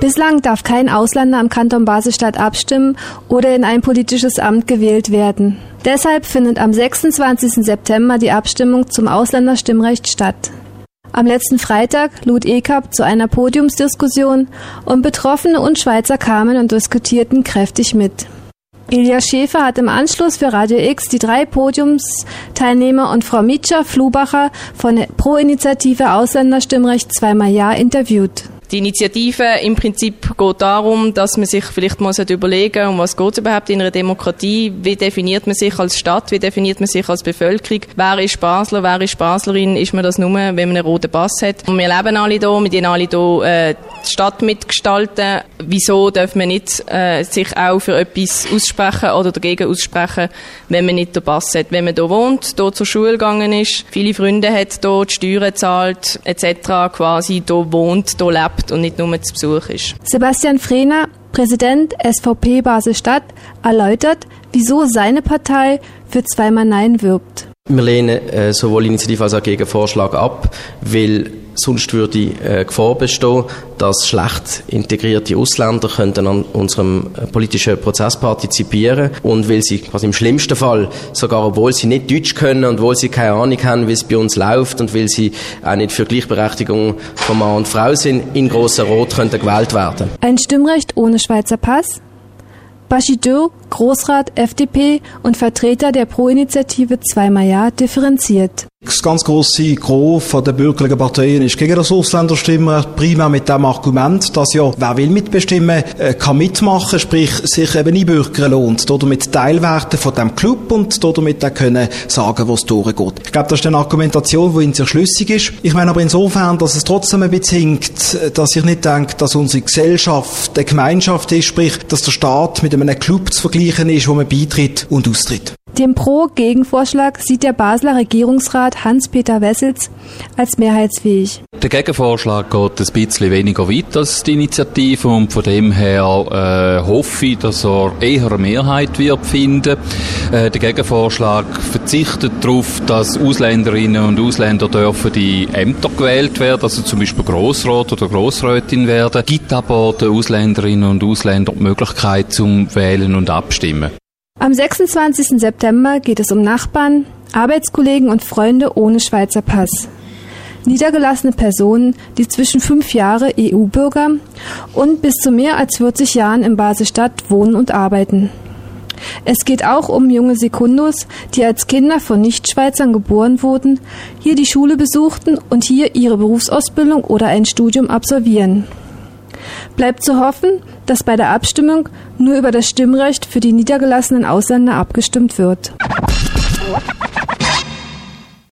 Bislang darf kein Ausländer am Kanton Basel-Stadt abstimmen oder in ein politisches Amt gewählt werden. Deshalb findet am 26. September die Abstimmung zum Ausländerstimmrecht statt. Am letzten Freitag lud ECAP zu einer Podiumsdiskussion und Betroffene und Schweizer kamen und diskutierten kräftig mit. Ilja Schäfer hat im Anschluss für Radio X die drei Podiumsteilnehmer und Frau Mitscher Flubacher von der Pro-Initiative Ausländerstimmrecht zweimal Ja interviewt. Die Initiative im Prinzip geht darum, dass man sich vielleicht mal überlegen um was geht es überhaupt in einer Demokratie, wie definiert man sich als Stadt, wie definiert man sich als Bevölkerung, wer ist Basler, wer ist Baslerin, ist man das nur, wenn man einen roten Pass hat. Und wir leben alle hier, wir dürfen alle hier äh, die Stadt mitgestalten. Wieso dürfen wir nicht äh, sich auch für etwas aussprechen oder dagegen aussprechen, wenn man nicht den Pass hat? Wenn man hier wohnt, hier zur Schule gegangen ist, viele Freunde hat, hier die Steuern zahlt, etc., quasi hier wohnt, hier lebt, lebt und nicht nur zu Besuch ist. Sebastian Frehner, Präsident SVP Basel-Stadt, erläutert, wieso seine Partei für zweimal Nein wirbt. Wir lehnen äh, sowohl Initiative als auch Gegenvorschlag ab, weil sonst würde äh, Gefahr bestehen, dass schlecht integrierte Ausländer könnten an unserem äh, politischen Prozess partizipieren und weil sie quasi im schlimmsten Fall sogar, obwohl sie nicht Deutsch können und obwohl sie keine Ahnung haben, wie es bei uns läuft und weil sie auch nicht für Gleichberechtigung von Mann und Frau sind, in großer Rot könnten gewählt werden. Ein Stimmrecht ohne Schweizer Pass? Bashidou, Großrat FDP und Vertreter der Pro-Initiative zweimal Ja differenziert. Das ganz grosse Gros von der bürgerlichen Parteien ist gegen das Ausländerstimmrecht, primär mit dem Argument, dass ja, wer will mitbestimmen, äh, kann mitmachen, sprich, sich eben einbürgern lohnt, oder mit Teilwerten von dem Club und damit auch können sagen, wo es durchgeht. Ich glaube, das ist eine Argumentation, die in sich schlüssig ist. Ich meine aber insofern, dass es trotzdem ein bisschen hinkt, dass ich nicht denke, dass unsere Gesellschaft eine Gemeinschaft ist, sprich, dass der Staat mit einem Club zu vergleichen ist, wo man beitritt und austritt. Den Pro-Gegenvorschlag sieht der Basler Regierungsrat Hans-Peter Wessels als mehrheitsfähig. Der Gegenvorschlag geht ein bisschen weniger weit als die Initiative und von dem her äh, hoffe ich, dass er eher eine Mehrheit wird finden. Äh, der Gegenvorschlag verzichtet darauf, dass Ausländerinnen und Ausländer dürfen die Ämter gewählt werden, also zum Beispiel Grossrat oder Grossrätin werden, gibt aber den Ausländerinnen und Ausländern die Möglichkeit zum Wählen und Abstimmen. Am 26. September geht es um Nachbarn, Arbeitskollegen und Freunde ohne Schweizer Pass. Niedergelassene Personen, die zwischen fünf Jahre EU-Bürger und bis zu mehr als 40 Jahren in Basel-Stadt wohnen und arbeiten. Es geht auch um junge Sekundus, die als Kinder von Nichtschweizern geboren wurden, hier die Schule besuchten und hier ihre Berufsausbildung oder ein Studium absolvieren. Bleibt zu hoffen, dass bei der Abstimmung nur über das Stimmrecht für die niedergelassenen Ausländer abgestimmt wird.